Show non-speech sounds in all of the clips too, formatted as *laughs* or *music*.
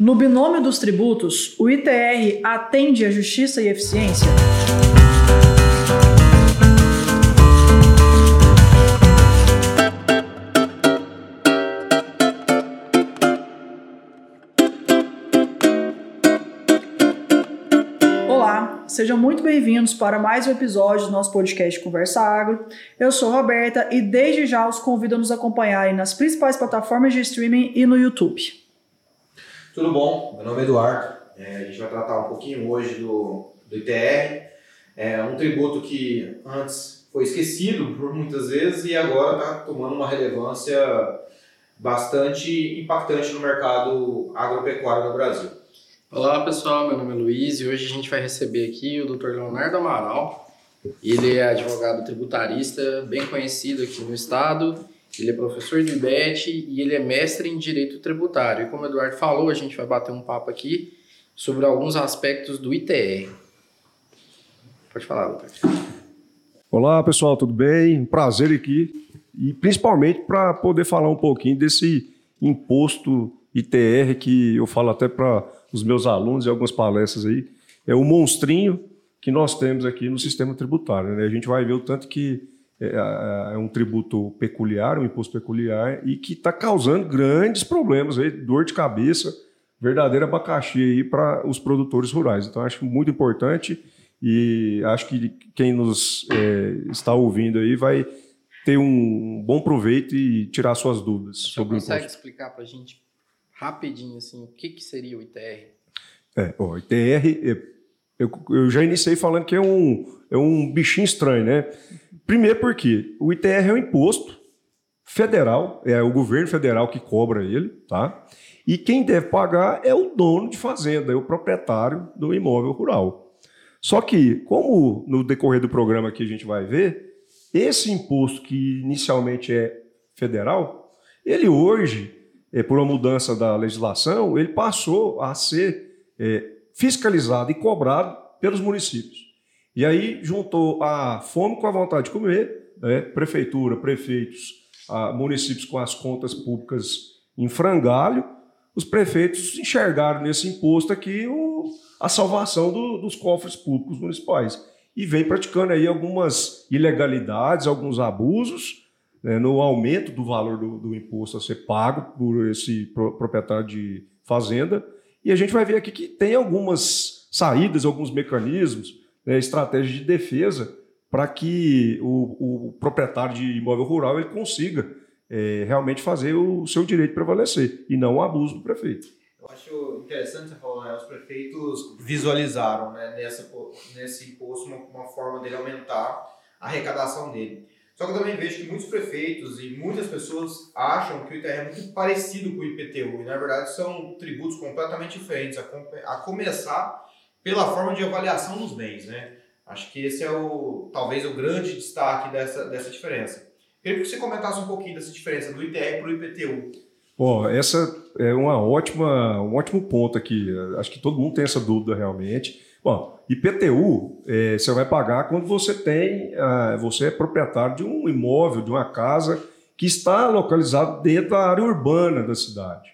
No binômio dos tributos, o ITR atende à justiça e eficiência? Olá, sejam muito bem-vindos para mais um episódio do nosso podcast Conversa Agro. Eu sou Roberta e desde já os convido a nos acompanharem nas principais plataformas de streaming e no YouTube. Tudo bom? Meu nome é Eduardo. É, a gente vai tratar um pouquinho hoje do, do ITR. É um tributo que antes foi esquecido por muitas vezes e agora está tomando uma relevância bastante impactante no mercado agropecuário no Brasil. Olá pessoal, meu nome é Luiz e hoje a gente vai receber aqui o Dr. Leonardo Amaral. Ele é advogado tributarista bem conhecido aqui no estado ele é professor do IBET e ele é mestre em Direito Tributário. E como o Eduardo falou, a gente vai bater um papo aqui sobre alguns aspectos do ITR. Pode falar, doutor. Olá, pessoal, tudo bem? Um prazer aqui. E principalmente para poder falar um pouquinho desse imposto ITR que eu falo até para os meus alunos e algumas palestras aí. É o monstrinho que nós temos aqui no sistema tributário. Né? A gente vai ver o tanto que é, é, é, um tributo peculiar, um imposto peculiar, e que está causando grandes problemas, aí, dor de cabeça, verdadeiro abacaxi aí para os produtores rurais. Então, acho muito importante e acho que quem nos é, está ouvindo aí vai ter um bom proveito e tirar suas dúvidas Você sobre o imposto. consegue explicar para a gente rapidinho assim, o que, que seria o ITR? É, o ITR, eu, eu já iniciei falando que é um, é um bichinho estranho, né? Primeiro porque o ITR é um imposto federal, é o governo federal que cobra ele, tá? E quem deve pagar é o dono de fazenda, é o proprietário do imóvel rural. Só que, como no decorrer do programa aqui a gente vai ver, esse imposto que inicialmente é federal, ele hoje, é, por uma mudança da legislação, ele passou a ser é, fiscalizado e cobrado pelos municípios. E aí juntou a fome com a vontade de comer, né? prefeitura, prefeitos, municípios com as contas públicas em frangalho, os prefeitos enxergaram nesse imposto aqui o, a salvação do, dos cofres públicos municipais. E vem praticando aí algumas ilegalidades, alguns abusos, né, no aumento do valor do, do, imposto a ser pago por esse proprietário de fazenda. E a gente vai ver aqui que tem algumas saídas, alguns mecanismos, né, estratégia de defesa para que o, o, proprietário de imóvel rural ele consiga é, realmente fazer o seu direito prevalecer e não o abuso do prefeito. Eu acho interessante você falar, né? os prefeitos visualizaram né, nessa, nesse imposto uma, uma forma dele aumentar a arrecadação dele. Só que eu também vejo que muitos prefeitos e muitas pessoas acham que o ITR é muito parecido com o IPTU, e na verdade são tributos completamente diferentes, a, a começar pela forma de avaliação dos bens, né? Acho que esse é o talvez o grande destaque dessa, dessa diferença. Queria que você comentasse um pouquinho dessa diferença do ITR para o IPTU. Bom, essa é uma ótima, um ótimo ponto aqui. Acho que todo mundo tem essa dúvida realmente. Bom, IPTU é, você vai pagar quando você tem, ah, você é proprietário de um imóvel, de uma casa que está localizado dentro da área urbana da cidade.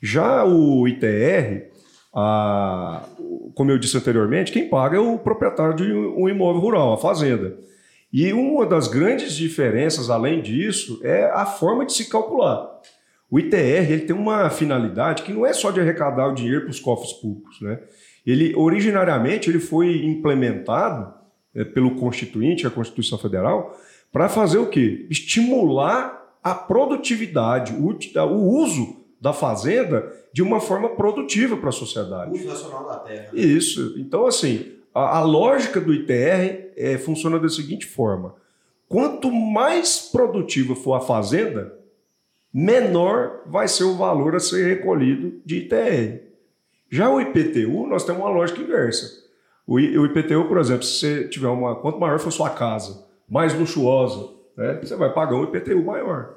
Já o ITR, a, como eu disse anteriormente, quem paga é o proprietário de um imóvel rural, a fazenda. E uma das grandes diferenças, além disso, é a forma de se calcular. O ITR ele tem uma finalidade que não é só de arrecadar o dinheiro para os cofres públicos. Né? Ele, originariamente, ele foi implementado é, pelo Constituinte, a Constituição Federal, para fazer o quê? Estimular a produtividade, o, o uso da fazenda de uma forma produtiva para a sociedade. Uso nacional da terra. Isso. Então, assim, a, a lógica do ITR é, funciona da seguinte forma: quanto mais produtiva for a fazenda, menor vai ser o valor a ser recolhido de ITR. Já o IPTU, nós temos uma lógica inversa. O, IPTU, por exemplo, se você tiver uma. Quanto maior for sua casa, mais luxuosa, né, você vai pagar um IPTU maior.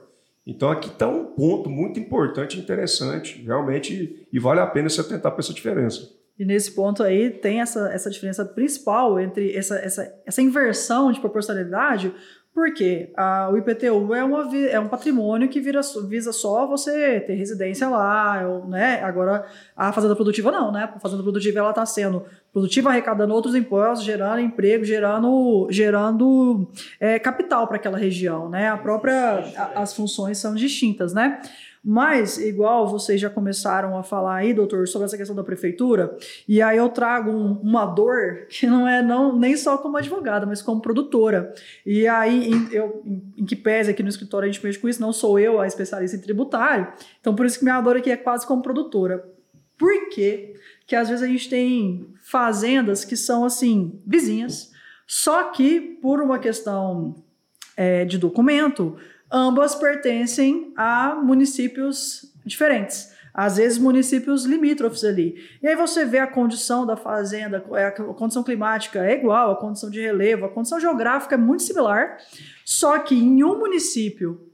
Então aqui está um ponto muito importante, interessante, realmente, e vale a pena você tentar para essa diferença. E nesse ponto aí tem essa, essa diferença principal entre essa, essa, essa inversão de proporcionalidade, Porque a, o IPTU é, uma, é um patrimônio que vira, visa só você ter residência lá, né? Agora, a fazenda produtiva não, né? A fazenda produtiva ela está sendo produtiva, arrecadando outros impostos, gerando emprego, gerando, gerando é, capital para aquela região, né? A própria, a, as funções são distintas, né? Mas, igual vocês já começaram a falar aí, doutor, sobre essa questão da prefeitura, e aí eu trago um, uma dor que não é não, nem só como advogada, mas como produtora. E aí, em, eu, em, em que pese aqui no escritório a gente mexe com isso, não sou eu a especialista em tributário, então por isso que minha dor aqui é quase como produtora. Por quê? Que às vezes a gente tem fazendas que são assim, vizinhas, só que por uma questão é, de documento, ambas pertencem a municípios diferentes. Às vezes, municípios limítrofes ali. E aí você vê a condição da fazenda, a condição climática é igual, a condição de relevo, a condição geográfica é muito similar, só que em um município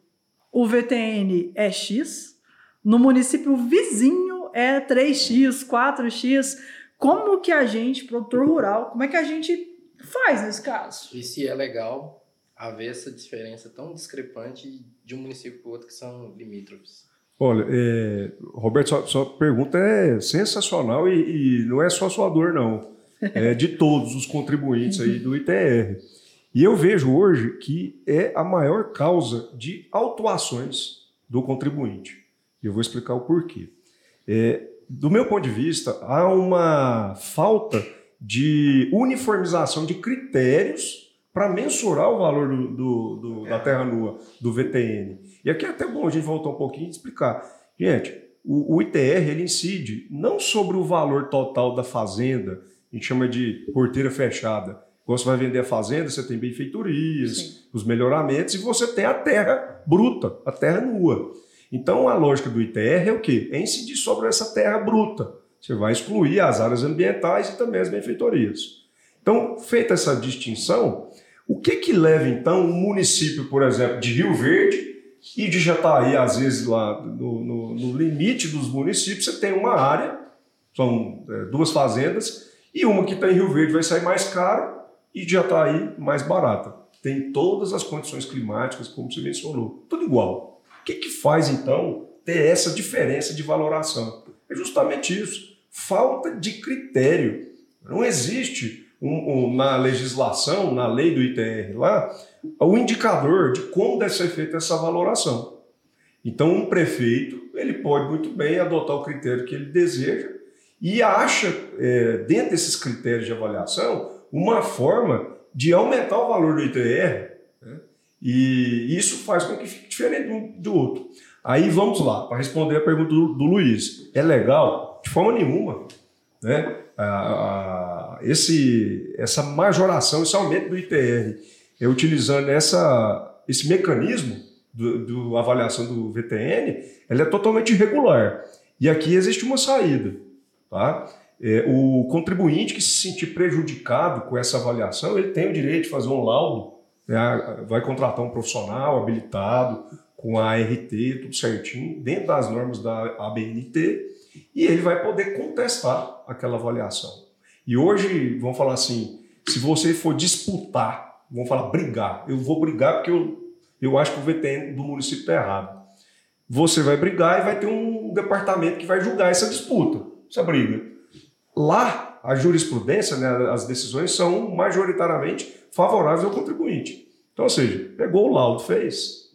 o VTN é X, no município vizinho é 3X, 4X. Como que a gente, produtor rural, como é que a gente faz nesse caso? E se é legal haver essa diferença tão discrepante de um município para o outro que são limítrofes? Olha, é, Roberto, sua, sua, pergunta é sensacional e, e, não é só sua dor, não. É de todos os contribuintes aí do ITR. E eu vejo hoje que é a maior causa de autuações do contribuinte. E eu vou explicar o porquê. É, do meu ponto de vista, há uma falta de uniformização de critérios para mensurar o valor do, do, do, da terra nua do VTN. E aqui é até bom a gente voltar um pouquinho e explicar. Gente, o, o, ITR ele incide não sobre o valor total da fazenda, a gente chama de porteira fechada. Quando você vai vender a fazenda, você tem benfeitorias, Sim. os melhoramentos, e você tem a terra bruta, a terra nua. Então a lógica do ITR é o quê? É incidir sobre essa terra bruta. Você vai excluir as áreas ambientais e também as benfeitorias. Então, feita essa distinção, o que que leva então um município, por exemplo, de Rio Verde e de Jataí, às vezes lá no, no, no limite dos municípios, você tem uma área, são é, duas fazendas, e uma que está em Rio Verde vai sair mais caro e de Jataí mais barata. Tem todas as condições climáticas, como você mencionou, tudo igual. O que, que faz então ter essa diferença de valoração? É justamente isso, falta de critério. Não existe um, um, na legislação, na lei do ITR lá, o indicador de como deve ser feita essa valoração. Então, um prefeito ele pode muito bem adotar o critério que ele deseja e acha, é, dentro desses critérios de avaliação, uma forma de aumentar o valor do ITR. Né? E isso faz com que fique diferente um do outro. Aí vamos lá, para responder a pergunta do, do Luiz. É legal? De forma nenhuma. Né? A, esse, essa majoração, esse aumento do ITR, é, utilizando essa, esse mecanismo do, avaliação do VTN, ela é totalmente irregular. E aqui existe uma saída. Tá? É, o contribuinte que se sentir prejudicado com essa avaliação, ele tem o direito de fazer um laudo, né? vai contratar um profissional habilitado, com a ART, tudo certinho, dentro das normas da ABNT, e ele vai poder contestar aquela avaliação. E hoje, vamos falar assim, se você for disputar, vamos falar brigar, eu vou brigar porque eu, eu acho que o VTN do município está errado. Você vai brigar e vai ter um departamento que vai julgar essa disputa, essa briga. Lá, a jurisprudência, né, as decisões são majoritariamente favoráveis ao contribuinte. Então, ou seja, pegou o laudo, fez.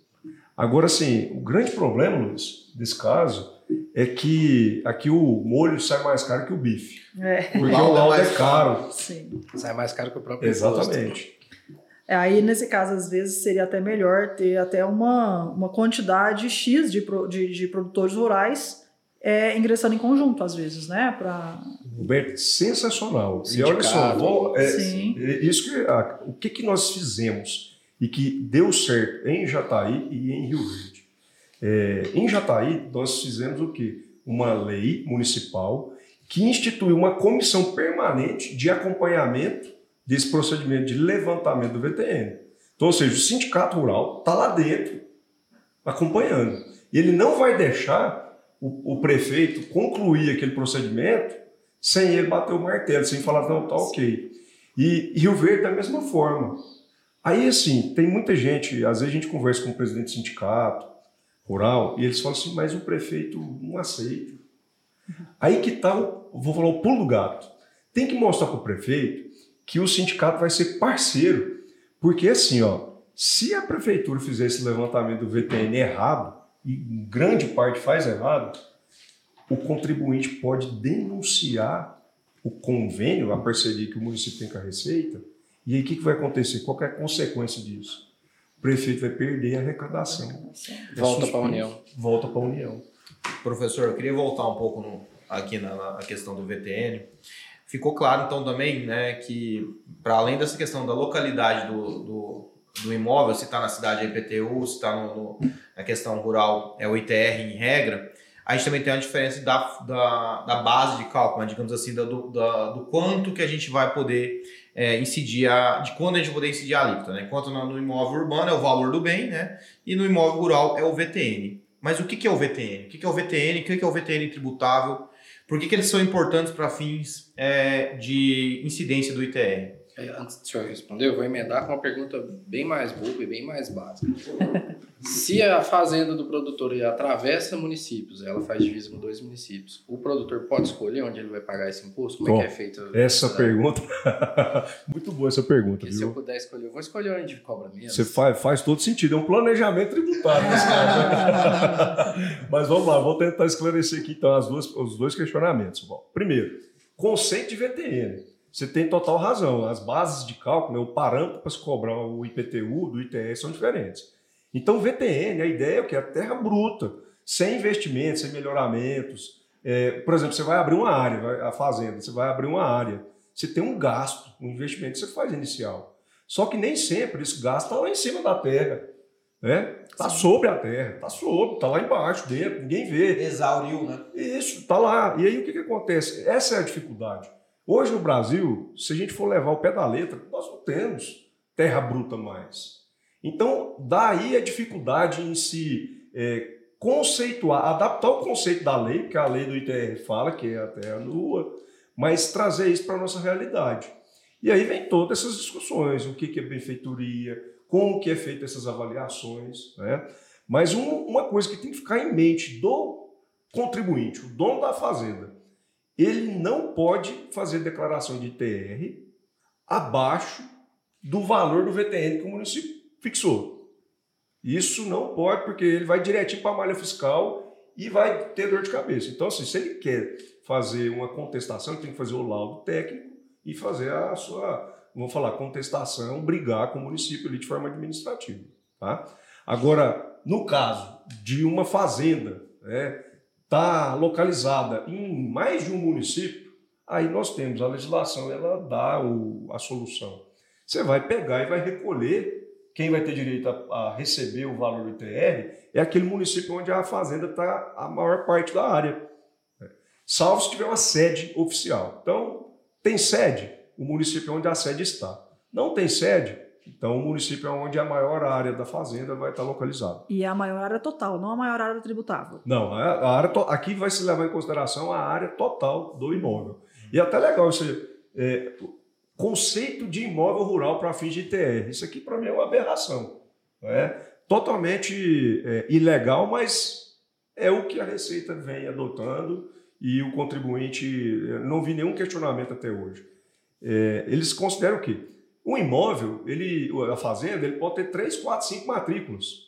Agora, sim, o grande problema, Luiz, desse caso, é que aqui o molho sai mais caro que o bife. É. Porque o laudo é, é caro. Sim. Sai mais caro que o próprio Exatamente. É, aí, nesse caso, às vezes seria até melhor ter até uma, uma quantidade X de, de, de produtores rurais é, ingressando em conjunto, às vezes, né? Pra... Roberto, sensacional. Sindicato. E olha só, vou, é, Sim. É isso que, ah, o que, que nós fizemos e que deu certo em Jataí e em Rio Verde? É, em Jataí, nós fizemos o quê? Uma lei municipal que instituiu uma comissão permanente de acompanhamento desse procedimento de levantamento do VTN. Então, ou seja, o sindicato rural está lá dentro acompanhando. E ele não vai deixar o, o, prefeito concluir aquele procedimento sem ele bater o martelo, sem falar, não, tá ok. E, Rio Verde da mesma forma. Aí, assim, tem muita gente, às vezes a gente conversa com o presidente do sindicato rural, e eles falam assim, mas o prefeito não aceita. Aí que tá, vou falar o pulo do gato. Tem que mostrar para o prefeito que o sindicato vai ser parceiro. Porque assim, ó, se a prefeitura fizer esse levantamento do VTN errado, e grande parte faz errado, o contribuinte pode denunciar o convênio, a parceria que o município tem com a Receita, e aí o que, que vai acontecer? Qual é a consequência disso? O prefeito vai perder a arrecadação. Volta para a União. Volta para a União. Professor, eu queria voltar um pouco no, aqui na, na, questão do VTN. Ficou claro, então, também né, que, para além dessa questão da localidade do, do, do imóvel, se está na cidade é IPTU, se está na questão rural é o ITR em regra, a gente também tem a diferença da, da, da base de cálculo, né, digamos assim, do, da, do quanto que a gente vai poder é, incidir, a, de quando a gente poder incidir a alíquota. Né? Enquanto no, no imóvel urbano é o valor do bem, né? e no imóvel rural é o VTN. Mas o que, que é o VTN? O que, que é o VTN? O que, que é o VTN tributável? Por que, que eles são importantes para fins é, de incidência do ITR? Antes do senhor responder, eu vou emendar com uma pergunta bem mais boba e bem mais básica. *laughs* Se a fazenda do produtor atravessa municípios, ela faz divisa com dois municípios, o produtor pode escolher onde ele vai pagar esse imposto? Como Bom, é que é feito? Essa pergunta. *laughs* Muito boa essa pergunta. Porque viu? se eu puder escolher, eu vou escolher onde cobra menos. Você faz, faz todo sentido, é um planejamento tributário nesse *laughs* caso. Mas vamos lá, vou tentar esclarecer aqui então as duas, os dois questionamentos. Bom, primeiro, conceito de VTN. Você tem total razão. As bases de cálculo, né, o parâmetro para se cobrar o IPTU do ITS são diferentes. Então, o VTN, a ideia é o que? A terra bruta, sem investimentos, sem melhoramentos. É, por exemplo, você vai abrir uma área, a fazenda, você vai abrir uma área. Você tem um gasto, um investimento que você faz inicial. Só que nem sempre esse gasto está lá em cima da terra. Né? Está sobre a terra, está sobre, está lá embaixo, dentro, ninguém vê. Exauriu, né? Isso, está lá. E aí o que, que acontece? Essa é a dificuldade. Hoje no Brasil, se a gente for levar o pé da letra, nós não temos terra bruta mais. Então, daí a dificuldade em se é, conceituar, adaptar o conceito da lei, que a lei do ITR fala que é a terra nua, mas trazer isso para a nossa realidade. E aí vem todas essas discussões, o que é benfeitoria, como que é feita essas avaliações. Né? Mas uma coisa que tem que ficar em mente do contribuinte, o dono da fazenda, ele não pode fazer declaração de ITR abaixo do valor do VTN que o município fixou. Isso não pode, porque ele vai direitinho para a malha fiscal e vai ter dor de cabeça. Então, assim, se ele quer fazer uma contestação, ele tem que fazer o laudo técnico e fazer a sua, vamos falar, contestação, brigar com o município ali de forma administrativa. Tá? Agora, no caso de uma fazenda, né, está localizada em mais de um município, aí nós temos a legislação, ela dá o, a solução. Você vai pegar e vai recolher, quem vai ter direito a, a receber o valor do ITR é aquele município onde a fazenda está a maior parte da área. Salvo se tiver uma sede oficial. Então, tem sede, o município onde a sede está. Não tem sede, então, o município é onde a maior área da fazenda vai estar localizada. E é a maior área total, não a maior área tributável. Não, a área aqui vai se levar em consideração a área total do imóvel. E é até legal esse é, conceito de imóvel rural para fins de ITR. Isso aqui, para mim, é uma aberração. É totalmente é, ilegal, mas é o que a Receita vem adotando e o contribuinte, não vi nenhum questionamento até hoje. É, eles consideram que um imóvel, ele, a fazenda, ele pode ter 3, 4, 5 matrículas.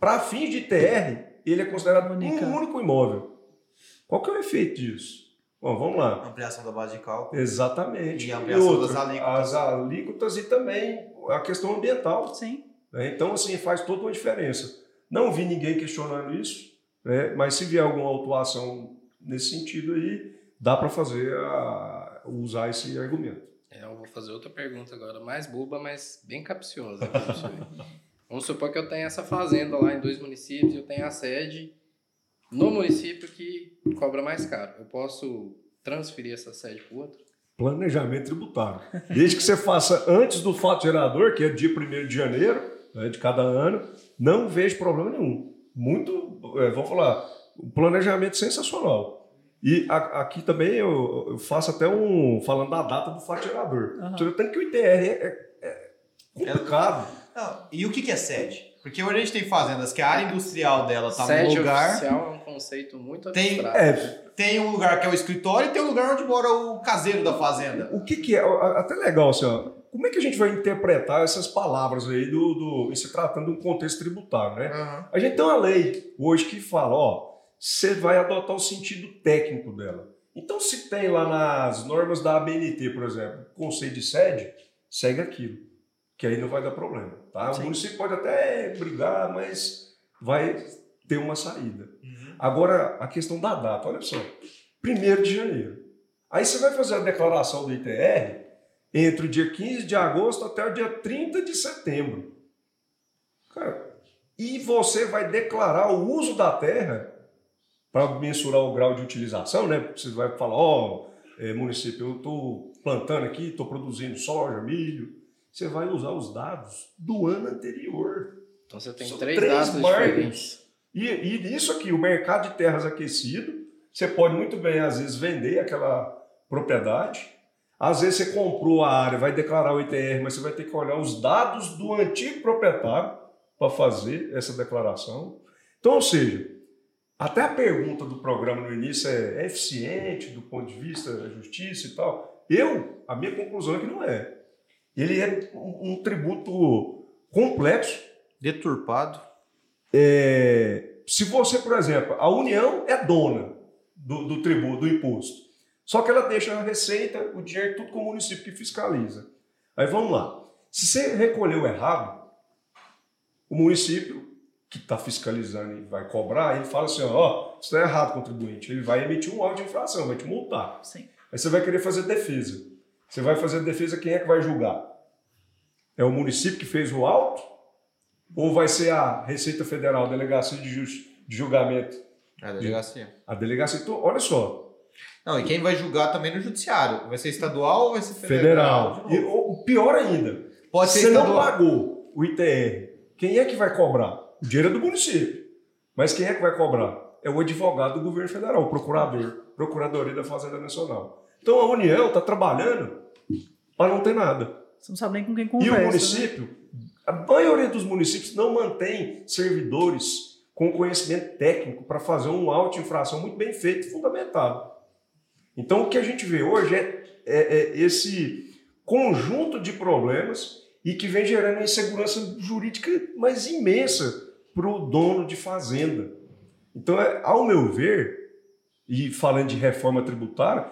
Para fins de TR, ele é considerado Única. um único imóvel. Qual que é o efeito disso? Bom, vamos lá. Ampliação da base de cálculo. Exatamente. E ampliação e outra, das alíquotas. As alíquotas e também a questão ambiental. Sim. Né? Então, assim, faz toda uma diferença. Não vi ninguém questionando isso, né? mas se vier alguma autuação nesse sentido aí, dá para fazer a, usar esse argumento. É, eu vou fazer outra pergunta agora, mais boba, mas bem capciosa. *laughs* Vamos supor que eu tenha essa fazenda lá em dois municípios, eu tenho a sede no município que cobra mais caro. Eu posso transferir essa sede para o outro? Planejamento tributário. Desde que você faça antes do fato gerador, que é dia 1 de janeiro né, de cada ano, não vejo problema nenhum. Muito, é, vamos falar, um planejamento sensacional. E a, aqui também eu, eu, faço até um. falando da data do fatiador. Uhum. Tanto que o ITR é, é, é complicado. Não, e o que, que é sede? Porque hoje a gente tem fazendas que a área industrial dela tá Sede no lugar. oficial é um conceito muito Tem-. É, Tem um lugar que é o escritório e tem um lugar onde mora o caseiro da fazenda. o que, que é? Até legal, assim, ó, como é que a gente vai interpretar essas palavras aí do, do se tratando de um contexto tributário, né? Aham. A gente tem uma lei hoje que fala, ó, você vai adotar o sentido técnico dela. Então, se tem lá nas normas da ABNT, por exemplo, conceito de sede, segue aquilo, que aí não vai dar problema, tá? Sim. O município pode até brigar, mas vai ter uma saída. Uhum. Agora, a questão da data, olha só. 1 de janeiro. Aí você vai fazer a declaração do ITR entre o dia 15 de agosto até o dia 30 de setembro. Cara, e você vai declarar o uso da terra para mensurar o grau de utilização, né? Você vai falar, ó, eh, município, eu estou plantando aqui, estou produzindo soja, milho. Você vai usar os dados do ano anterior. Então você tem São três, três diferentes. E, e nisso aqui, o mercado de terras aquecido, você pode muito bem, às vezes, vender aquela propriedade. Às vezes você comprou a área, vai declarar o ITR, mas você vai ter que olhar os dados do antigo proprietário para fazer essa declaração. Então, ou seja, até a pergunta do programa no início é, é eficiente do ponto de vista da justiça e tal. Eu, a minha conclusão é que não é. Ele é um, um tributo complexo, Deturpado. é, se você, por exemplo, a União é dona do, do tributo, do imposto, só que ela deixa a receita, o dinheiro, tudo com o município que fiscaliza. Aí vamos lá. Se você recolheu errado, o município que está fiscalizando e vai cobrar, ele fala assim: ó, isso está errado, contribuinte. Ele vai emitir um auto de infração, vai te multar. Sim. Aí você vai querer fazer defesa. Você vai fazer defesa, quem é que vai julgar? É o município que fez o auto? Ou vai ser a Receita Federal, a Delegacia de, de Julgamento? É a delegacia. A delegacia. Então, olha só, Não, e quem vai julgar também no judiciário? Vai ser estadual ou vai ser federal? federal. De E novo. o pior ainda, Pode ser você não estadual. pagou o ITR. Quem é que vai cobrar? O dinheiro é do município. Mas quem é que vai cobrar? É o advogado do governo federal, o procurador, Procuradoria da Fazenda Nacional. Então a União está trabalhando para não ter nada. Você não sabe nem com quem E conversa. o né? município, a maioria dos municípios não mantém servidores com conhecimento técnico para fazer um auto infração muito bem feito e fundamentado. Então, o que a gente vê hoje é, é- é esse conjunto de problemas e que vem gerando insegurança jurídica mais imensa para o dono de fazenda. Então, é, ao meu ver, e falando de reforma tributária,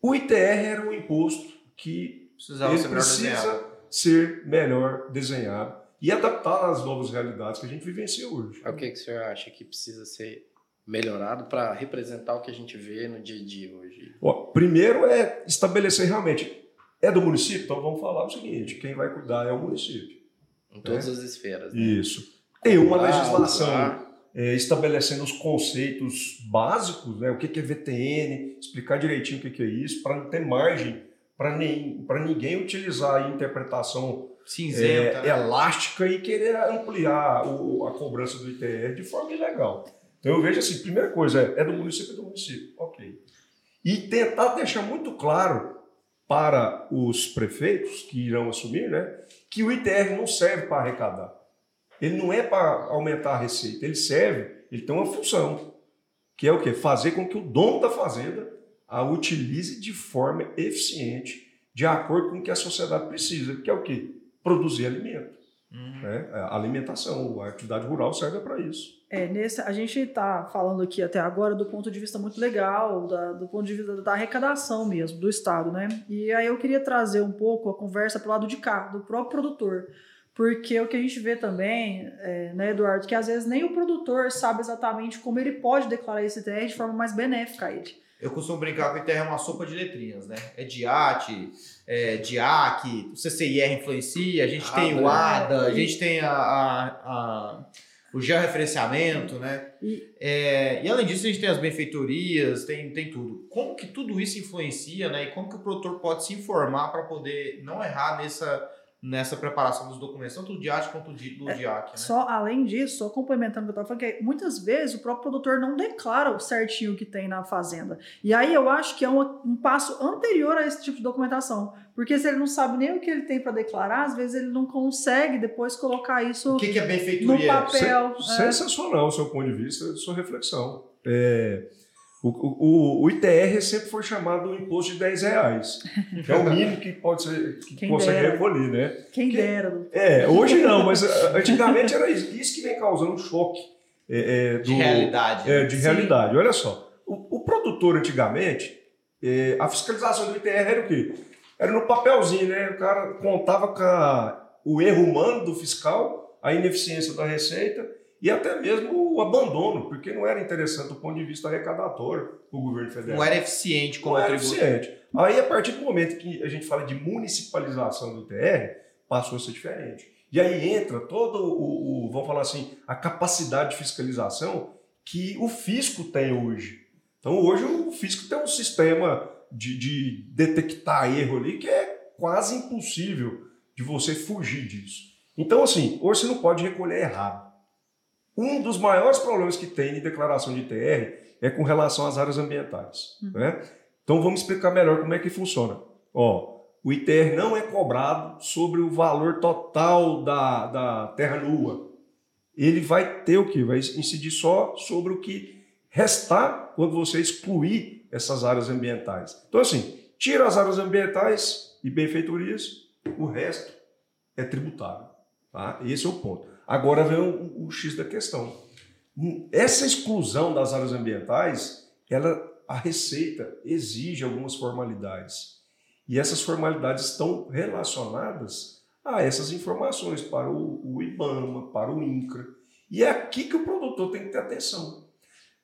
o ITR era um imposto que Precisava ele ser melhor precisa desenhado. ser melhor desenhado e adaptar às novas realidades que a gente vivencia hoje. É O que, que o senhor acha que precisa ser melhorado para representar o que a gente vê no dia a dia hoje? Ó, primeiro é estabelecer realmente, é do município? Então vamos falar o seguinte, quem vai cuidar é o município. Em todas as esferas. né? Isso. Tem uma legislação é, estabelecendo os conceitos básicos, né? o que é VTN, explicar direitinho o que que é isso, para não ter margem para ninguém utilizar a interpretação Cinzenta. é, né? elástica e querer ampliar o- a cobrança do ITR de forma ilegal. Então eu vejo assim, primeira coisa é, é do município, é do município, ok. E tentar deixar muito claro para os prefeitos que irão assumir, né, que o ITR não serve para arrecadar. Ele não é para aumentar a receita, ele serve, ele tem uma função, que é o quê? Fazer com que o dono da fazenda a utilize de forma eficiente, de acordo com o que a sociedade precisa, que é o quê? Produzir alimento. Uhum. Né? A alimentação, a atividade rural serve para isso. É, nesse, a gente está falando aqui até agora do ponto de vista muito legal, da- do ponto de vista da arrecadação mesmo, do Estado, né? E aí eu queria trazer um pouco a conversa para o lado de cá, do próprio produtor. Porque o que a gente vê também, é, né, Eduardo, que às vezes nem o produtor sabe exatamente como ele pode declarar esse TR de forma mais benéfica a ele. Eu costumo brincar que o ITR é uma sopa de letrinhas, né? É DIAT, é DIAC, o CCIR influencia, a gente tem o ADA, ADA, a gente tem a, a- a- o georreferenciamento, né? E- É, e além disso, a gente tem as benfeitorias, tem, tem tudo. Como que tudo isso influencia, né? E como que o produtor pode se informar para poder não errar nessa nessa preparação dos documentos, tanto do DIAT quanto do DIAC. Né? Só, além disso, só complementando o que eu estava falando, que muitas vezes o próprio produtor não declara o certinho que tem na fazenda. E aí eu acho que é um, um passo anterior a esse tipo de documentação. Porque se ele não sabe nem o que ele tem para declarar, às vezes ele não consegue depois colocar isso o que, que é benfeitoria? no papel. Sen é. Sensacional o seu ponto de vista, sua reflexão. É, o, o, o, ITR sempre foi chamado o imposto de 10 reais, que é o mínimo que pode ser que Quem consegue dera. recolher, né? Quem dera. É, hoje não, mas antigamente era isso que vem causando um choque. É, é, do, de realidade. É, de Sim. realidade. Olha só, o, o produtor antigamente, é, a fiscalização do ITR era o quê? Era no papelzinho, né? O cara contava com a, o erro humano do fiscal, a ineficiência da receita e até mesmo o abandono, porque não era interessante do ponto de vista arrecadatório o governo federal. Não era eficiente como Não era eficiente. Aí, a partir do momento que a gente fala de municipalização do TR, passou a ser diferente. E aí entra todo o, o, vamos falar assim, a capacidade de fiscalização que o fisco tem hoje. Então, hoje o fisco tem um sistema de, de detectar erro ali que é quase impossível de você fugir disso. Então, assim, hoje você não pode recolher errado. Um dos maiores problemas que tem em declaração de ITR é com relação às áreas ambientais. Uhum. Né? Então vamos explicar melhor como é que funciona. Ó, o ITR não é cobrado sobre o valor total da, da terra nua. Ele vai ter o que? Vai incidir só sobre o que restar quando você excluir essas áreas ambientais. Então, assim, tira as áreas ambientais e benfeitorias, o resto é tributável. Tá? Esse é o ponto. Agora vem o, o X da questão. Essa exclusão das áreas ambientais, ela, a Receita exige algumas formalidades. E essas formalidades estão relacionadas a essas informações para o, o IBAMA, para o INCRA. E é aqui que o produtor tem que ter atenção.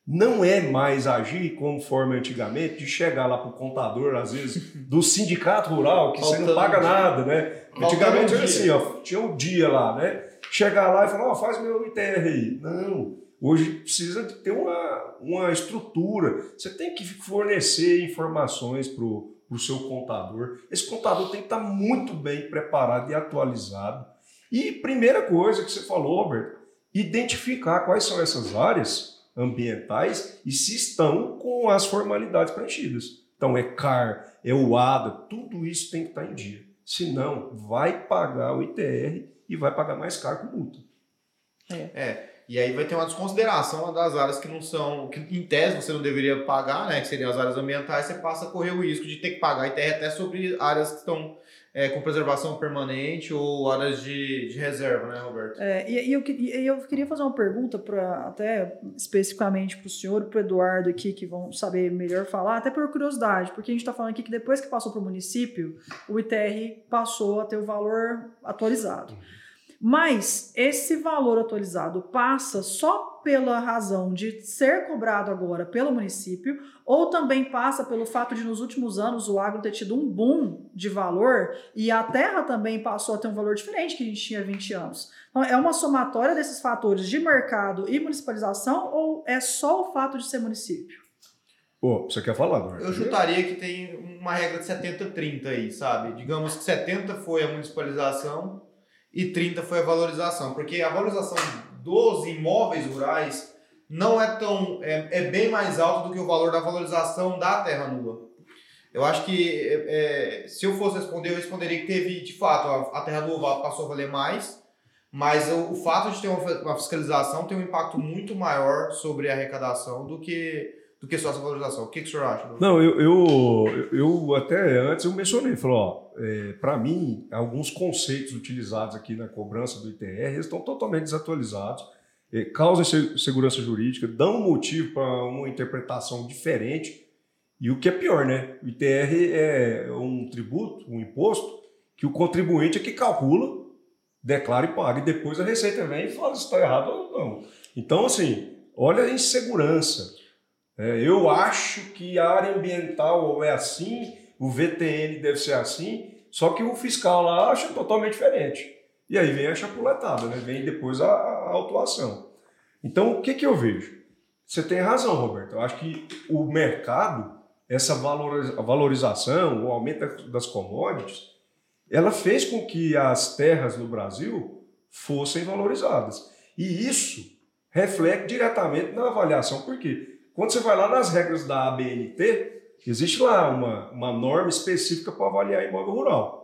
Não é mais agir conforme antigamente, de chegar lá para o contador, às vezes, *laughs* do sindicato rural, que Faltando você não paga nada, né? Antigamente era assim, ó, tinha um dia lá, né? Chegar lá e falar, oh, faz meu ITR aí. Não. Hoje precisa de ter uma, uma estrutura. Você tem que fornecer informações para o seu contador. Esse contador tem que estar muito bem preparado e atualizado. E primeira coisa que você falou, Robert, identificar quais são essas áreas ambientais e se estão com as formalidades preenchidas. Então é CAR, é o ADA, tudo isso tem que estar em dia. Senão, vai pagar o ITR e vai pagar mais caro com multa. É. é. E aí vai ter uma desconsideração das áreas que não são, que em tese você não deveria pagar, né? Que seriam as áreas ambientais, você passa a correr o risco de ter que pagar ITR até sobre áreas que estão é, com preservação permanente ou áreas de, de reserva, né, Roberto? É, e, e, eu, e eu queria fazer uma pergunta para até especificamente para o senhor e para o Eduardo aqui, que vão saber melhor falar, até por curiosidade, porque a gente está falando aqui que depois que passou para o município, o ITR passou a ter o valor atualizado. Uhum. Mas esse valor atualizado passa só pela razão de ser cobrado agora pelo município, ou também passa pelo fato de nos últimos anos o agro ter tido um boom de valor e a terra também passou a ter um valor diferente que a gente tinha há 20 anos. Então, é uma somatória desses fatores de mercado e municipalização ou é só o fato de ser município? Pô, você quer falar, Eduardo? Eu chutaria que tem uma regra de 70-30 aí, sabe? Digamos que 70 foi a municipalização e 30 foi a valorização, porque a valorização dos imóveis rurais não é tão é, é bem mais alto do que o valor da valorização da terra nua. Eu acho que é, é se eu fosse responder, eu responderia que teve, de fato, a, a terra nua passou a valer mais, mas o, o fato de ter uma, uma fiscalização tem um impacto muito maior sobre a arrecadação do que do que só essa valorização. O que, que o senhor acha? Não, eu, eu, eu até antes eu mencionei, falou, é, para mim, alguns conceitos utilizados aqui na cobrança do ITR estão totalmente desatualizados, é, causam segurança jurídica, dão motivo para uma interpretação diferente. E o que é pior, né? O ITR é um tributo, um imposto, que o contribuinte é que calcula, declara e paga, e depois a Receita vem e fala se está errado ou não. Então, assim, olha a insegurança. É, eu acho que a área ambiental é assim, o VTN deve ser assim, só que o fiscal lá acha totalmente diferente. E aí vem a chapuletada, né? vem depois a, a autuação. Então, o que, que eu vejo? Você tem razão, Roberto. Eu acho que o mercado, essa valorização, o aumento das commodities, ela fez com que as terras no Brasil fossem valorizadas. E isso reflete diretamente na avaliação, porque quando você vai lá nas regras da ABNT, existe lá uma, uma norma específica para avaliar imóvel rural.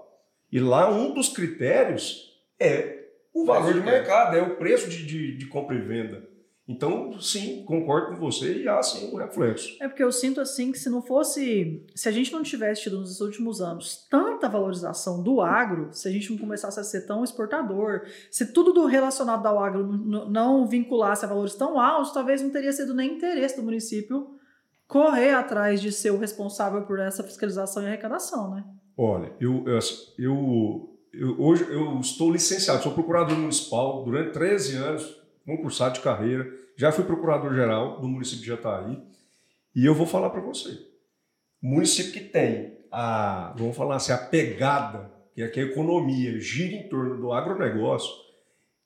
E lá um dos critérios é o valor de mercado, é o preço de, de, de compra e venda. Então, sim, concordo com você e há sim um reflexo. É porque eu sinto assim que se não fosse, se a gente não tivesse tido nos últimos anos tanta valorização do agro, se a gente não começasse a ser tão exportador, se tudo do relacionado ao agro não vinculasse a valores tão altos, talvez não teria sido nem interesse do município correr atrás de ser o responsável por essa fiscalização e arrecadação, né? Olha, eu, eu, eu, eu hoje eu estou licenciado, sou procurador municipal durante 13 anos concursado de carreira, já fui procurador-geral do município de Jataí, e eu vou falar para você. O município que tem a, vamos falar assim, a pegada, que é que a economia gira em torno do agronegócio,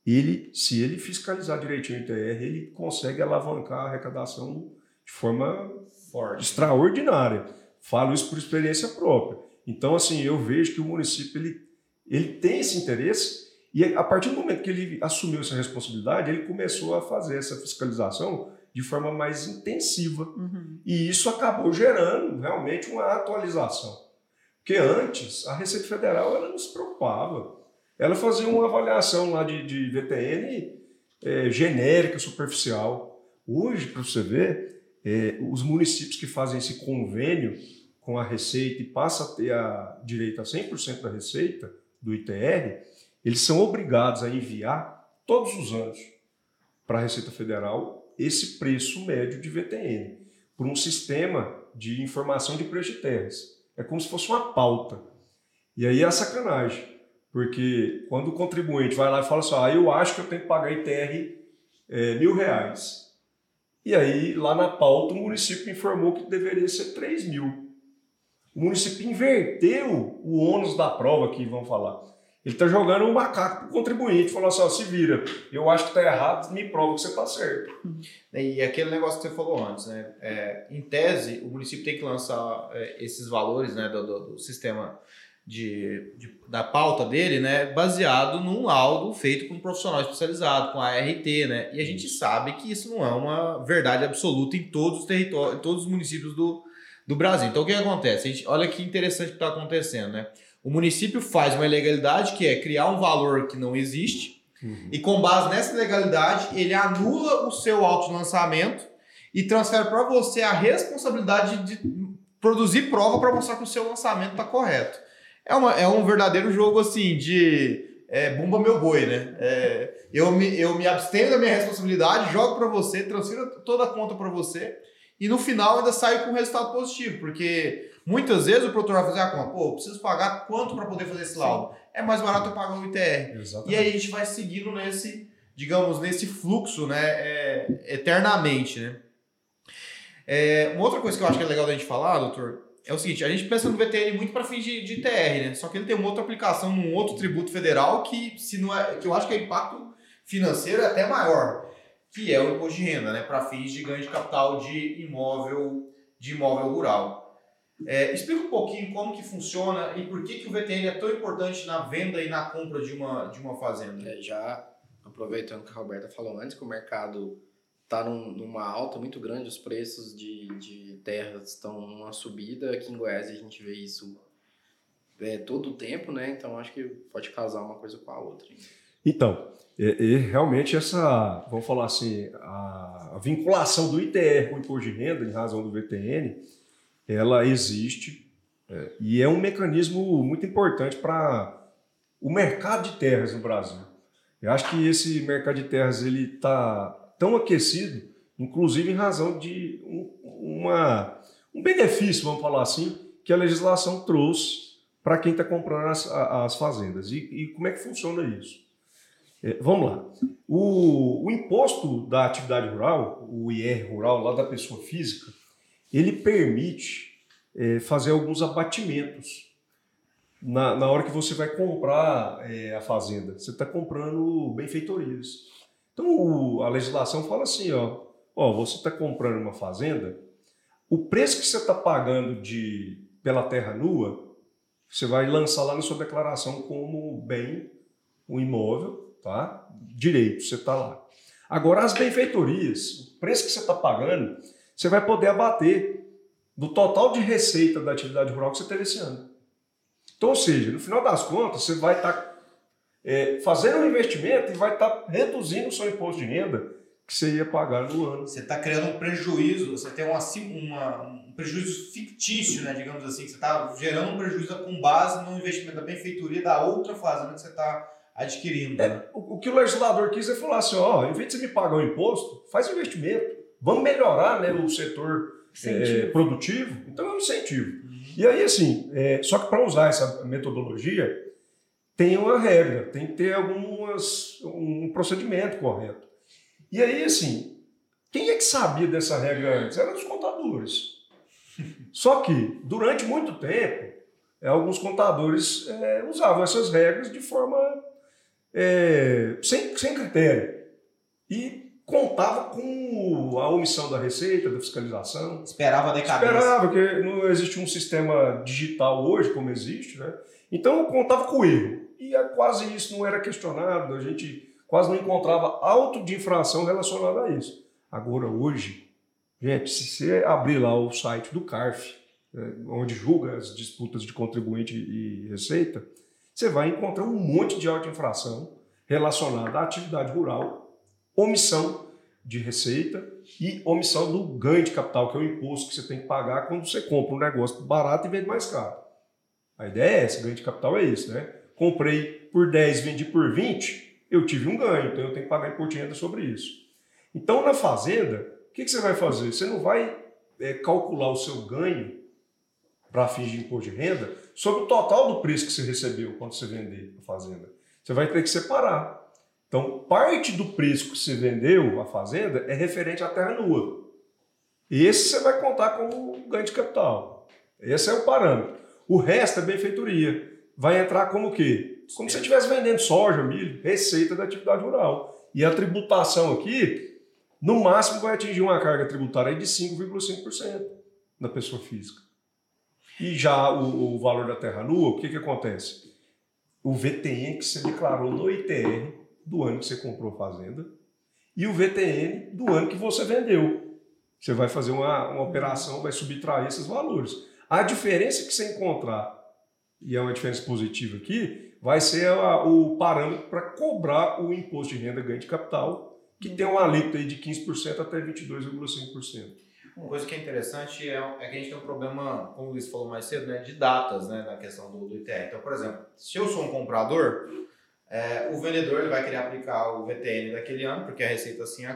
ele, se ele fiscalizar direitinho o ITR, ele consegue alavancar a arrecadação de forma Forte. extraordinária. Falo isso por experiência própria. Então, assim, eu vejo que o município ele, ele tem esse interesse e a partir do momento que ele assumiu essa responsabilidade, ele começou a fazer essa fiscalização de forma mais intensiva. Uhum. E isso acabou gerando realmente uma atualização. Porque antes, a Receita Federal ela não se preocupava. Ela fazia uma avaliação lá de, de VTN é, genérica, superficial. Hoje, para você ver, é, os municípios que fazem esse convênio com a Receita e passam a ter a direito a 100% da receita do ITR, eles são obrigados a enviar todos os anos para a Receita Federal esse preço médio de VTN por um sistema de informação de preço de terras. É como se fosse uma pauta. E aí é a sacanagem, porque quando o contribuinte vai lá e fala assim, ah, eu acho que eu tenho que pagar ITR é, mil reais. E aí, lá na pauta, o município informou que deveria ser 3 mil. O município inverteu o ônus da prova que vão falar. Ele está jogando um macaco para o contribuinte, falou assim: ó, se vira, eu acho que está errado, me prova que você está certo. E aquele negócio que você falou antes, né? É, em tese, o município tem que lançar é, esses valores né, do, do, do sistema de, de, da pauta dele, né, baseado num laudo feito por um profissional especializado, com a ART, né? E a gente sabe que isso não é uma verdade absoluta em todos os territórios, em todos os municípios do, do Brasil. Então o que, que acontece? A gente, olha que interessante que está acontecendo, né? O município faz uma ilegalidade que é criar um valor que não existe uhum. e com base nessa ilegalidade ele anula o seu autolançamento e transfere para você a responsabilidade de produzir prova para mostrar que o seu lançamento está correto. É, uma, é um verdadeiro jogo assim de é, bumba meu boi, né? É, eu, me, eu me abstenho da minha responsabilidade, jogo para você, transfiro toda a conta para você e no final ainda saio com resultado positivo, porque Muitas vezes o produtor vai fazer a conta, pô, eu preciso pagar quanto para poder fazer esse laudo? É mais barato eu pagar o ITR. Exatamente. E aí a gente vai seguindo nesse, digamos, nesse fluxo, né, é, eternamente, né? É, uma outra coisa que eu acho que é legal da gente falar, doutor, é o seguinte, a gente pensa no VTN muito para fins de, de TR, né? Só que ele tem uma outra aplicação num outro tributo federal que, se não é, que eu acho que é impacto financeiro é até maior, que é o imposto de renda, né? Para fins de ganho de capital de imóvel, de imóvel rural. É, explica um pouquinho como que funciona e por que, que o VTN é tão importante na venda e na compra de uma, de uma fazenda. É, já aproveitando que a Roberta falou antes, que o mercado está num, numa alta muito grande, os preços de, de terras estão numa subida. Aqui em Goiás a gente vê isso é, todo o tempo, né? Então acho que pode casar uma coisa com a outra. Então, e, e realmente essa, vamos falar assim, a, a vinculação do ITR com o imposto de renda em razão do VTN ela existe é, e é um mecanismo muito importante para o mercado de terras no Brasil. Eu acho que esse mercado de terras ele está tão aquecido, inclusive em razão de um, uma, um benefício, vamos falar assim, que a legislação trouxe para quem está comprando as, as fazendas. E, e, como é que funciona isso? É, vamos lá. O, o imposto da atividade rural, o IR rural, lá da pessoa física, ele permite é, fazer alguns abatimentos na, na hora que você vai comprar é, a fazenda. Você está comprando benfeitorias. Então o, a legislação fala assim, ó, ó você está comprando uma fazenda, o preço que você está pagando de, pela terra nua, Você vai lançar lá na sua declaração como bem o imóvel, tá? Direito, você está lá. Agora, as benfeitorias, o preço que você está pagando, você vai poder abater do total de receita da atividade rural que você teve esse ano. Então, ou seja, no final das contas, você vai estar tá, é, fazendo um investimento e vai estar tá reduzindo o seu imposto de renda que você ia pagar no ano. Você está criando um prejuízo, você tem uma, uma, um prejuízo fictício, né, digamos assim, que você está gerando um prejuízo com base no investimento da benfeitoria da outra fazenda que você está adquirindo. É, né? o, o, que o legislador quis é falar assim, ó, em vez de você me pagar o imposto, faz investimento, vamos melhorar né, o setor é, produtivo, então é um incentivo. Uhum. E aí, assim, é, só que para usar essa metodologia, tem uma regra, tem que ter algumas, um procedimento correto. E aí, assim, quem é que sabia dessa regra antes? Eram os contadores. *laughs* Só que, durante muito tempo, é, alguns contadores é, usavam essas regras de forma é, sem, sem critério. E contava com a omissão da receita, da fiscalização. Esperava a decadência. Esperava, porque não existe um sistema digital hoje como existe, né? Então contava com o erro. E quase isso não era questionado, a gente quase não encontrava auto de infração relacionado a isso. Agora, hoje, gente, se você abrir lá o site do CARF, né, onde julga as disputas de contribuinte e receita, você vai encontrar um monte de auto de infração relacionada à atividade rural, omissão de receita e omissão do ganho de capital, que é o imposto que você tem que pagar quando você compra um negócio barato e vende mais caro. A ideia é essa, ganho de capital é isso, né? Comprei por 10, vendi por 20, eu tive um ganho, então eu tenho que pagar imposto de renda sobre isso. Então, na fazenda, o que, que você vai fazer? Você não vai é, calcular o seu ganho para fins de imposto de renda sobre o total do preço que você recebeu quando você vender a fazenda. Você vai ter que separar. Então, parte do preço que você vendeu a fazenda é referente à terra nua. Esse você vai contar como ganho de capital. Esse é o parâmetro. O resto é benfeitoria. Vai entrar como o quê? como se você estivesse vendendo soja, milho, receita da atividade rural. E a tributação aqui, no máximo, vai atingir uma carga tributária de 5,5% da pessoa física. E já o, o, valor da terra nua, o que, que acontece? O VTN que você declarou no ITR do ano que você comprou a fazenda e o VTN do ano que você vendeu. Você vai fazer uma, uma operação, vai subtrair esses valores. A diferença que você encontrar, e é uma diferença positiva aqui, vai ser a, o parâmetro para cobrar o imposto de renda ganho de capital, que tem um alíquota aí de 15% até 22,5%. Uma coisa que é interessante é, é, que a gente tem um problema, como o Luiz falou mais cedo, né, de datas né, na questão do, do ITR. Então, por exemplo, se eu sou um comprador, é, o vendedor ele vai querer aplicar o VTN daquele ano, porque a receita assim,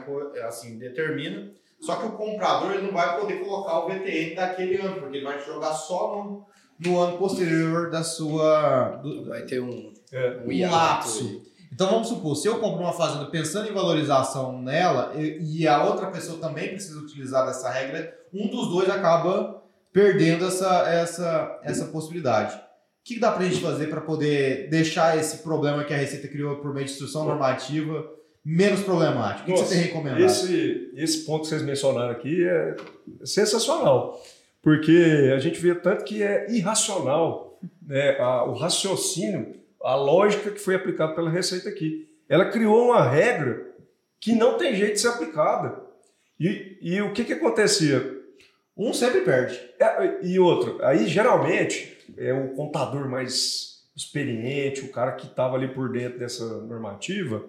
assim determina. Só que o comprador ele não vai poder colocar o VTN daquele ano, porque ele vai jogar só no, no ano posterior da sua. Do, Vai ter um, é, um lapso. Então vamos supor, se eu compro uma fazenda pensando em valorização nela e a outra pessoa também precisa utilizar dessa regra, um dos dois acaba perdendo essa, essa, essa possibilidade. O que dá para a gente fazer para poder deixar esse problema que a Receita criou por meio de instrução normativa menos problemático? O que, Nossa, que você tem recomendado? Esse, esse ponto que vocês mencionaram aqui é sensacional. Porque a gente vê tanto que é irracional né, a, o raciocínio, a lógica que foi aplicada pela Receita aqui. Ela criou uma regra que não tem jeito de ser aplicada. E, e o que, que acontecia? Um sempre perde. É, e outro, aí geralmente é o contador mais experiente, o cara que estava ali por dentro dessa normativa,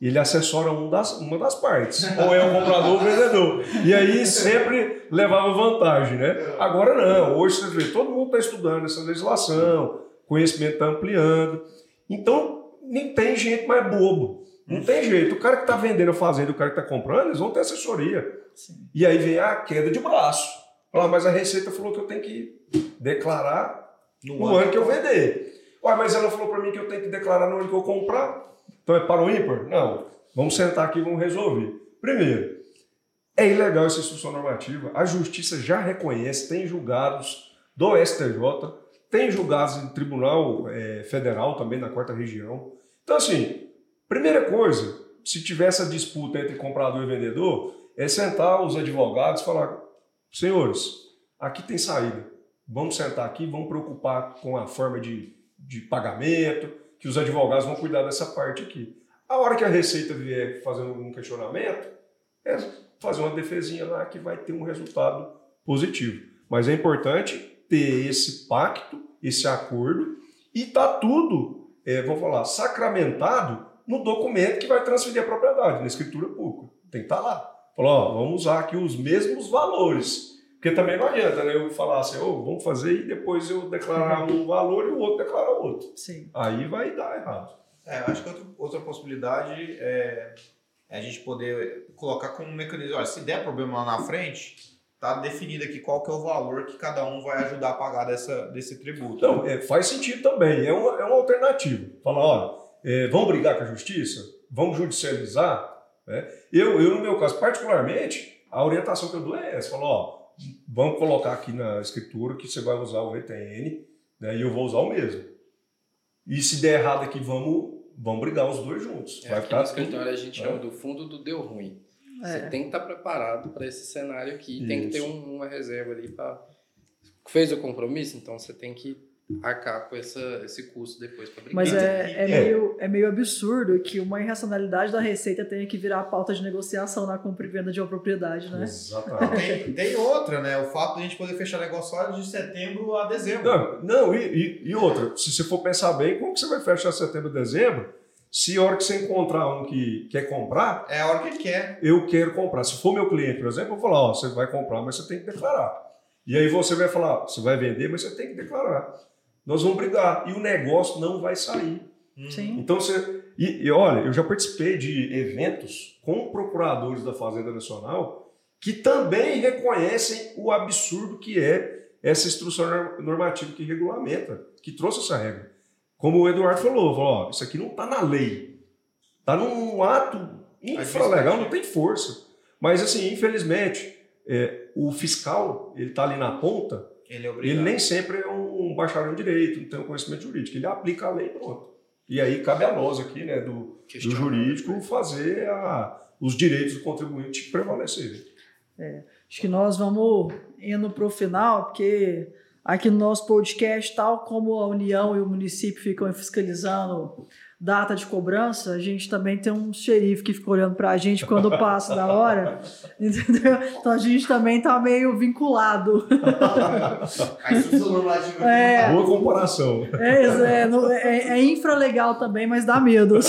ele assessora um das, uma das partes, ou é o comprador ou o vendedor. E aí sempre levava vantagem, né? Agora não, hoje você vê, todo mundo está estudando essa legislação, conhecimento está ampliando. Então, nem tem gente mais bobo. Não tem jeito. O cara que está vendendo a fazenda o cara que está comprando, eles vão ter assessoria. Sim. E aí vem a queda de braço. Ah, mas a Receita falou que eu tenho que declarar no, no ano que eu vender. Ué, mas ela falou para mim que eu tenho que declarar no ano que eu comprar. Então é para o ímpar? Não. Vamos sentar aqui e vamos resolver. Primeiro, é ilegal essa instrução normativa. A justiça já reconhece, tem julgados do STJ, tem julgados em tribunal é, federal também, na quarta região. Então, assim, primeira coisa, se tiver essa disputa entre comprador e vendedor, é sentar os advogados e falar: senhores, aqui tem saída. vamos sentar aqui, vamos preocupar com a forma de, de pagamento, que os advogados vão cuidar dessa parte aqui. A hora que a Receita vier fazendo algum questionamento, é fazer uma defesinha lá que vai ter um resultado positivo. Mas é importante ter esse pacto, esse acordo, e tá tudo, é, vamos falar, sacramentado no documento que vai transferir a propriedade, na escritura pública. Tem que estar tá lá. Falou, ó, vamos usar aqui os mesmos valores. Porque também não adianta né, eu falar assim, oh, vamos fazer e depois eu declarar um *laughs* valor e o outro declarar outro. Sim. Aí vai dar errado. É, eu acho que outra, outra possibilidade é, é, a gente poder colocar como um mecanismo. Olha, se der problema lá na frente, tá definido aqui qual que é o valor que cada um vai ajudar a pagar dessa, desse tributo. Então, é, faz sentido também. É uma, é uma alternativa. Falar, olha, é, vamos brigar com a justiça? Vamos judicializar? Né? Eu, eu, no meu caso, particularmente, a orientação que eu dou é essa. Falo, ó, vamos colocar aqui na escritura que você vai usar o ETN né, e eu vou usar o mesmo. E se der errado aqui, vamos, vamos brigar os dois juntos. É, vai ficar no escritório a gente chama do fundo do deu ruim. É. Você tem que estar preparado para esse cenário aqui, Isso. tem que ter um, uma reserva ali para fez o compromisso, então você tem que arcar com essa, esse custo depois para brincar. Mas é, é, Meio, é meio absurdo que uma irracionalidade da Receita tenha que virar pauta de negociação na compra e venda de uma propriedade, né? Exatamente. tem, tem outra, né? O fato de a gente poder fechar negócio só de setembro a dezembro. Não, não e, e, e, outra, se você for pensar bem, como que você vai fechar setembro a dezembro? Se a hora que você encontrar um que quer comprar... É a hora que ele quer. Eu quero comprar. Se for meu cliente, por exemplo, eu vou falar, ó, você vai comprar, mas você tem que declarar. E aí você vai falar, você vai vender, mas você tem que declarar nós vamos brigar e o negócio não vai sair. Sim. Então você. E, e, olha, eu já participei de eventos com procuradores da Fazenda Nacional que também reconhecem o absurdo que é essa instrução normativa que regulamenta, que trouxe essa regra. Como o Eduardo falou, falou ó, isso aqui não está na lei. Está num ato infralegal, não tem força. Mas, assim, infelizmente, é, o fiscal, ele está ali na ponta, ele, é ele, nem sempre é um bacharel em direito, não tem um conhecimento jurídico. Ele aplica a lei e pronto. E aí cabe a nós aqui, né, do, do jurídico, fazer a, os direitos do contribuinte prevalecerem. É, acho que nós vamos indo para o final, porque aqui no nosso podcast, tal como a União e o município ficam fiscalizando data de cobrança, a gente também tem um xerife que fica olhando pra gente quando passa da hora, *laughs* entendeu? Então a gente também tá meio vinculado. *laughs* é, Boa comparação. É, é, é, é infralegal também, mas dá medo. *laughs*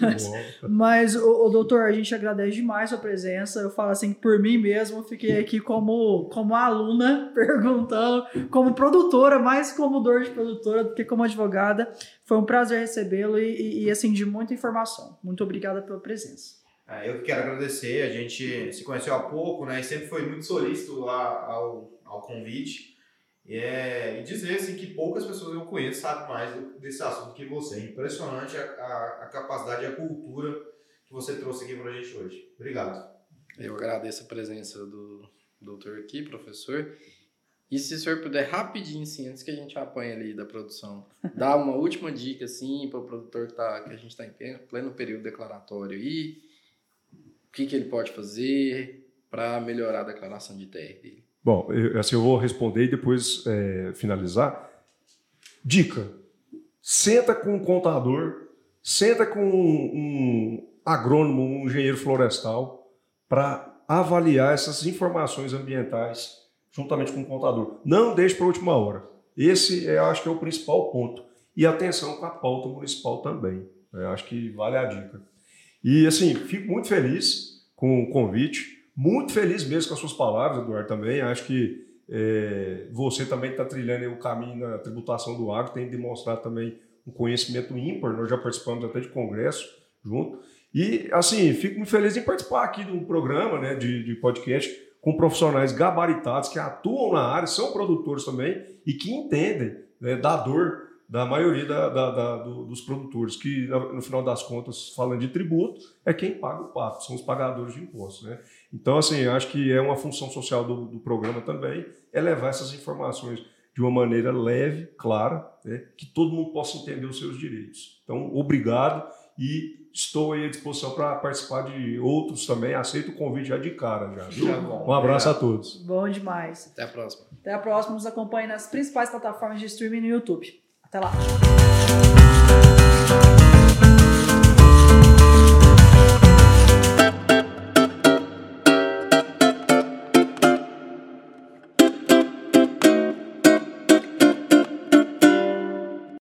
mas, mas o, o, doutor, a gente agradece demais a sua presença. Eu falo assim, por mim mesmo, fiquei aqui como, como aluna, perguntando, como produtora, mais como dor de produtora do que como advogada. Foi um prazer recebê-lo e, e, e, assim, de muita informação. Muito obrigada pela presença. É, eu quero agradecer. A gente se conheceu há pouco, né? E sempre foi muito solícito lá ao, ao convite. E, é, e dizer assim, que poucas pessoas eu conheço sabem mais desse assunto que você. Impressionante a, a, a capacidade e a cultura que você trouxe aqui para a gente hoje. Obrigado. Eu agradeço a presença do doutor aqui, professor. E se o senhor puder rapidinho, assim, antes que a gente apanhe ali da produção, *laughs* dar uma última dica, assim, para o produtor que, tá, que a gente está em pleno período declaratório aí, o que, que ele pode fazer para melhorar a declaração de TR dele? Bom, eu, assim, eu vou responder e depois é, finalizar. Dica: senta com um contador, senta com um agrônomo, um engenheiro florestal, para avaliar essas informações ambientais juntamente com o contador. Não deixe para a última hora. Esse, é, acho que é o principal ponto. E atenção com a pauta municipal também. Eu acho que vale a dica. E, assim, fico muito feliz com o convite. Muito feliz mesmo com as suas palavras, Eduardo, também. Acho que é, você também está trilhando o caminho na tributação do agro, tem demonstrado também um conhecimento ímpar. Nós já participamos até de congresso junto. E, assim, fico muito feliz em participar aqui de um programa né, de, de podcast com profissionais gabaritados que atuam na área, são produtores também e que entendem né, da dor da maioria da, da, da, do, dos produtores, que no final das contas, falando de tributo, é quem paga o pato, são os pagadores de impostos. Né? Então, assim, acho que é uma função social do, do programa também, é levar essas informações de uma maneira leve, clara, né, que todo mundo possa entender os seus direitos. Então, obrigado e estou aí à disposição para participar de outros também. Aceito o convite já de cara já. viu? Tá bom. Um abraço a todos. Bom demais. Até a próxima. Até a próxima. Nos acompanhe nas principais plataformas de streaming no YouTube. Até lá.